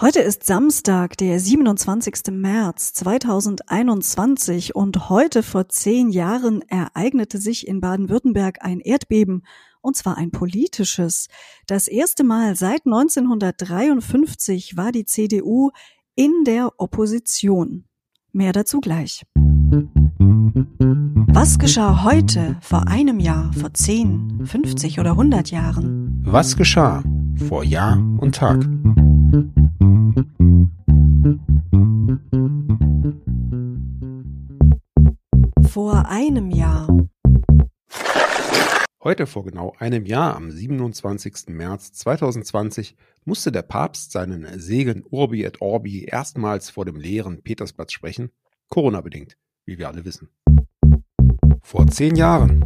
Heute ist Samstag, der 27. März 2021 und heute vor zehn Jahren ereignete sich in Baden-Württemberg ein Erdbeben, und zwar ein politisches. Das erste Mal seit 1953 war die CDU in der Opposition. Mehr dazu gleich. Was geschah heute, vor einem Jahr, vor 10, 50 oder 100 Jahren? Was geschah vor Jahr und Tag? Vor einem Jahr. Heute vor genau einem Jahr, am 27. März 2020, musste der Papst seinen Segen Urbi et Orbi erstmals vor dem leeren Petersplatz sprechen, Corona-bedingt, wie wir alle wissen. Vor zehn Jahren.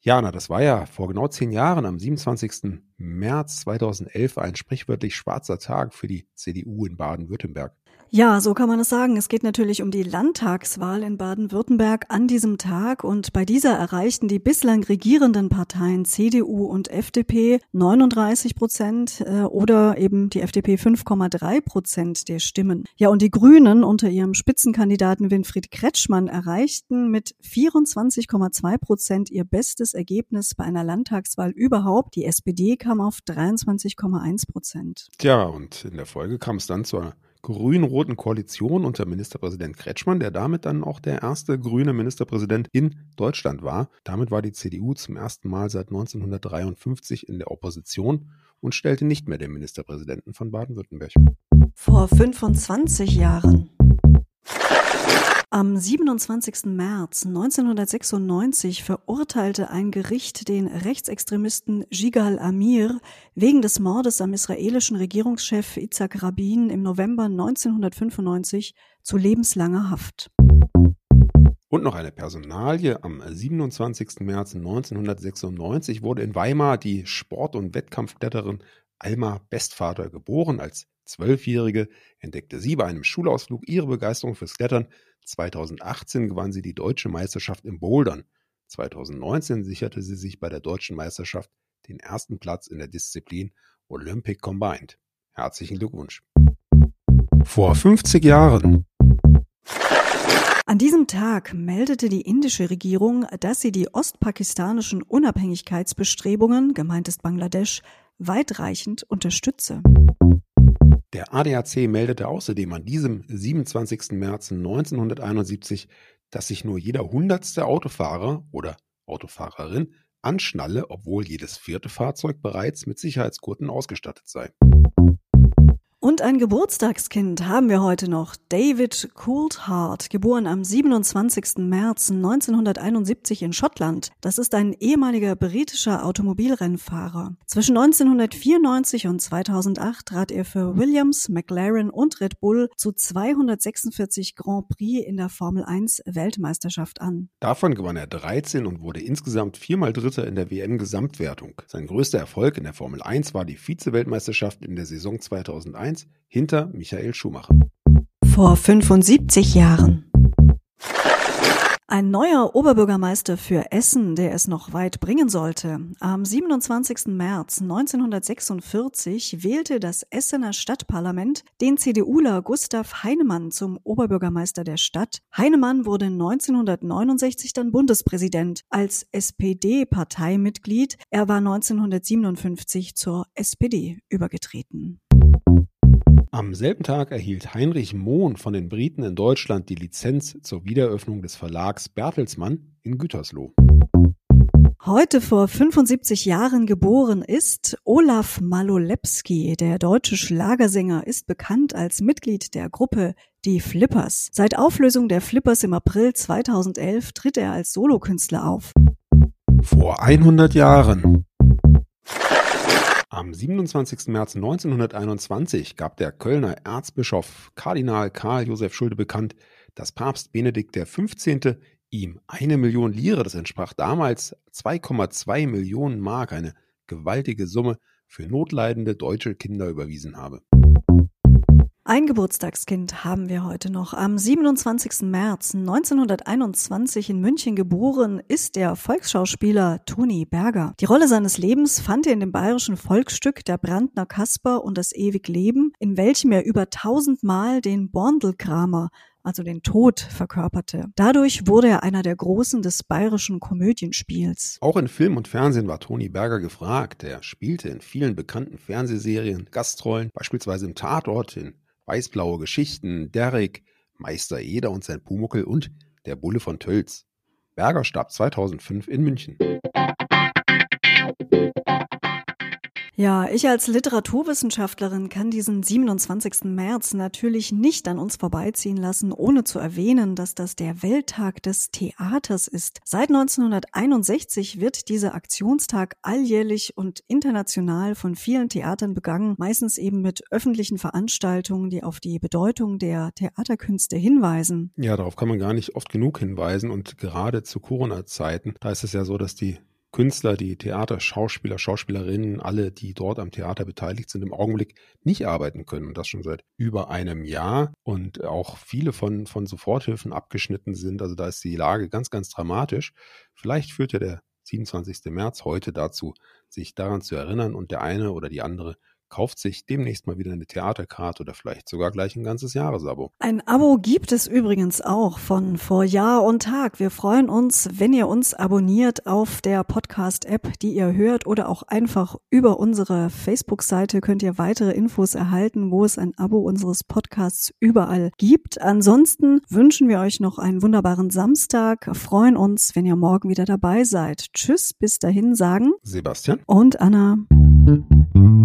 Jana, das war ja vor genau zehn Jahren, am 27. März 2011, ein sprichwörtlich schwarzer Tag für die CDU in Baden-Württemberg. Ja, so kann man es sagen. Es geht natürlich um die Landtagswahl in Baden-Württemberg an diesem Tag und bei dieser erreichten die bislang regierenden Parteien CDU und FDP 39 Prozent äh, oder eben die FDP 5,3 Prozent der Stimmen. Ja, und die Grünen unter ihrem Spitzenkandidaten Winfried Kretschmann erreichten mit 24,2 Prozent ihr bestes Ergebnis bei einer Landtagswahl überhaupt. Die SPD kam auf 23,1 Prozent. Tja, und in der Folge kam es dann zur grün-roten Koalition unter Ministerpräsident Kretschmann, der damit dann auch der erste grüne Ministerpräsident in Deutschland war. Damit war die CDU zum ersten Mal seit 1953 in der Opposition und stellte nicht mehr den Ministerpräsidenten von Baden-Württemberg. Vor 25 Jahren. Am 27. März 1996 verurteilte ein Gericht den Rechtsextremisten Jigal Amir wegen des Mordes am israelischen Regierungschef Itzhak Rabin im November 1995 zu lebenslanger Haft. Und noch eine Personalie. Am 27. März 1996 wurde in Weimar die Sport- und Wettkampfkletterin Alma Bestvater geboren. Als Zwölfjährige entdeckte sie bei einem Schulausflug ihre Begeisterung fürs Klettern 2018 gewann sie die deutsche Meisterschaft im Bouldern. 2019 sicherte sie sich bei der deutschen Meisterschaft den ersten Platz in der Disziplin Olympic Combined. Herzlichen Glückwunsch. Vor 50 Jahren. An diesem Tag meldete die indische Regierung, dass sie die ostpakistanischen Unabhängigkeitsbestrebungen, gemeint ist Bangladesch, weitreichend unterstütze. Der ADAC meldete außerdem an diesem 27. März 1971, dass sich nur jeder hundertste Autofahrer oder Autofahrerin anschnalle, obwohl jedes vierte Fahrzeug bereits mit Sicherheitsgurten ausgestattet sei. Und ein Geburtstagskind haben wir heute noch. David Coulthard, geboren am 27. März 1971 in Schottland. Das ist ein ehemaliger britischer Automobilrennfahrer. Zwischen 1994 und 2008 trat er für Williams, McLaren und Red Bull zu 246 Grand Prix in der Formel 1 Weltmeisterschaft an. Davon gewann er 13 und wurde insgesamt viermal Dritter in der WM-Gesamtwertung. Sein größter Erfolg in der Formel 1 war die Vize-Weltmeisterschaft in der Saison 2001 1 hinter Michael Schumacher. Vor 75 Jahren. Ein neuer Oberbürgermeister für Essen, der es noch weit bringen sollte. Am 27. März 1946 wählte das Essener Stadtparlament den CDUler Gustav Heinemann zum Oberbürgermeister der Stadt. Heinemann wurde 1969 dann Bundespräsident als SPD-Parteimitglied. Er war 1957 zur SPD übergetreten. Am selben Tag erhielt Heinrich Mohn von den Briten in Deutschland die Lizenz zur Wiedereröffnung des Verlags Bertelsmann in Gütersloh. Heute vor 75 Jahren geboren ist Olaf Malolepski. Der deutsche Schlagersänger ist bekannt als Mitglied der Gruppe Die Flippers. Seit Auflösung der Flippers im April 2011 tritt er als Solokünstler auf. Vor 100 Jahren. Am 27. März 1921 gab der Kölner Erzbischof Kardinal Karl Josef Schulde bekannt, dass Papst Benedikt XV. ihm eine Million Lire, das entsprach damals 2,2 Millionen Mark, eine gewaltige Summe, für notleidende deutsche Kinder überwiesen habe. Ein Geburtstagskind haben wir heute noch. Am 27. März 1921 in München geboren ist der Volksschauspieler Toni Berger. Die Rolle seines Lebens fand er in dem bayerischen Volksstück Der Brandner Kasper und das ewig Leben, in welchem er über tausendmal den Borndelkramer also den Tod, verkörperte. Dadurch wurde er einer der Großen des bayerischen Komödienspiels. Auch in Film und Fernsehen war Toni Berger gefragt. Er spielte in vielen bekannten Fernsehserien Gastrollen, beispielsweise im Tatort, in Weißblaue Geschichten, Derrick, Meister Eder und sein Pumuckel und Der Bulle von Tölz. Berger starb 2005 in München. Ja, ich als Literaturwissenschaftlerin kann diesen 27. März natürlich nicht an uns vorbeiziehen lassen, ohne zu erwähnen, dass das der Welttag des Theaters ist. Seit 1961 wird dieser Aktionstag alljährlich und international von vielen Theatern begangen, meistens eben mit öffentlichen Veranstaltungen, die auf die Bedeutung der Theaterkünste hinweisen. Ja, darauf kann man gar nicht oft genug hinweisen und gerade zu Corona-Zeiten, da ist es ja so, dass die Künstler, die Theater, Schauspieler, Schauspielerinnen, alle, die dort am Theater beteiligt sind, im Augenblick nicht arbeiten können. Und das schon seit über einem Jahr. Und auch viele von, von Soforthilfen abgeschnitten sind. Also da ist die Lage ganz, ganz dramatisch. Vielleicht führt ja der 27. März heute dazu, sich daran zu erinnern und der eine oder die andere kauft sich demnächst mal wieder eine Theaterkarte oder vielleicht sogar gleich ein ganzes Jahresabo. Ein Abo gibt es übrigens auch von vor Jahr und Tag. Wir freuen uns, wenn ihr uns abonniert auf der Podcast-App, die ihr hört oder auch einfach über unsere Facebook-Seite könnt ihr weitere Infos erhalten, wo es ein Abo unseres Podcasts überall gibt. Ansonsten wünschen wir euch noch einen wunderbaren Samstag, freuen uns, wenn ihr morgen wieder dabei seid. Tschüss, bis dahin sagen Sebastian und Anna.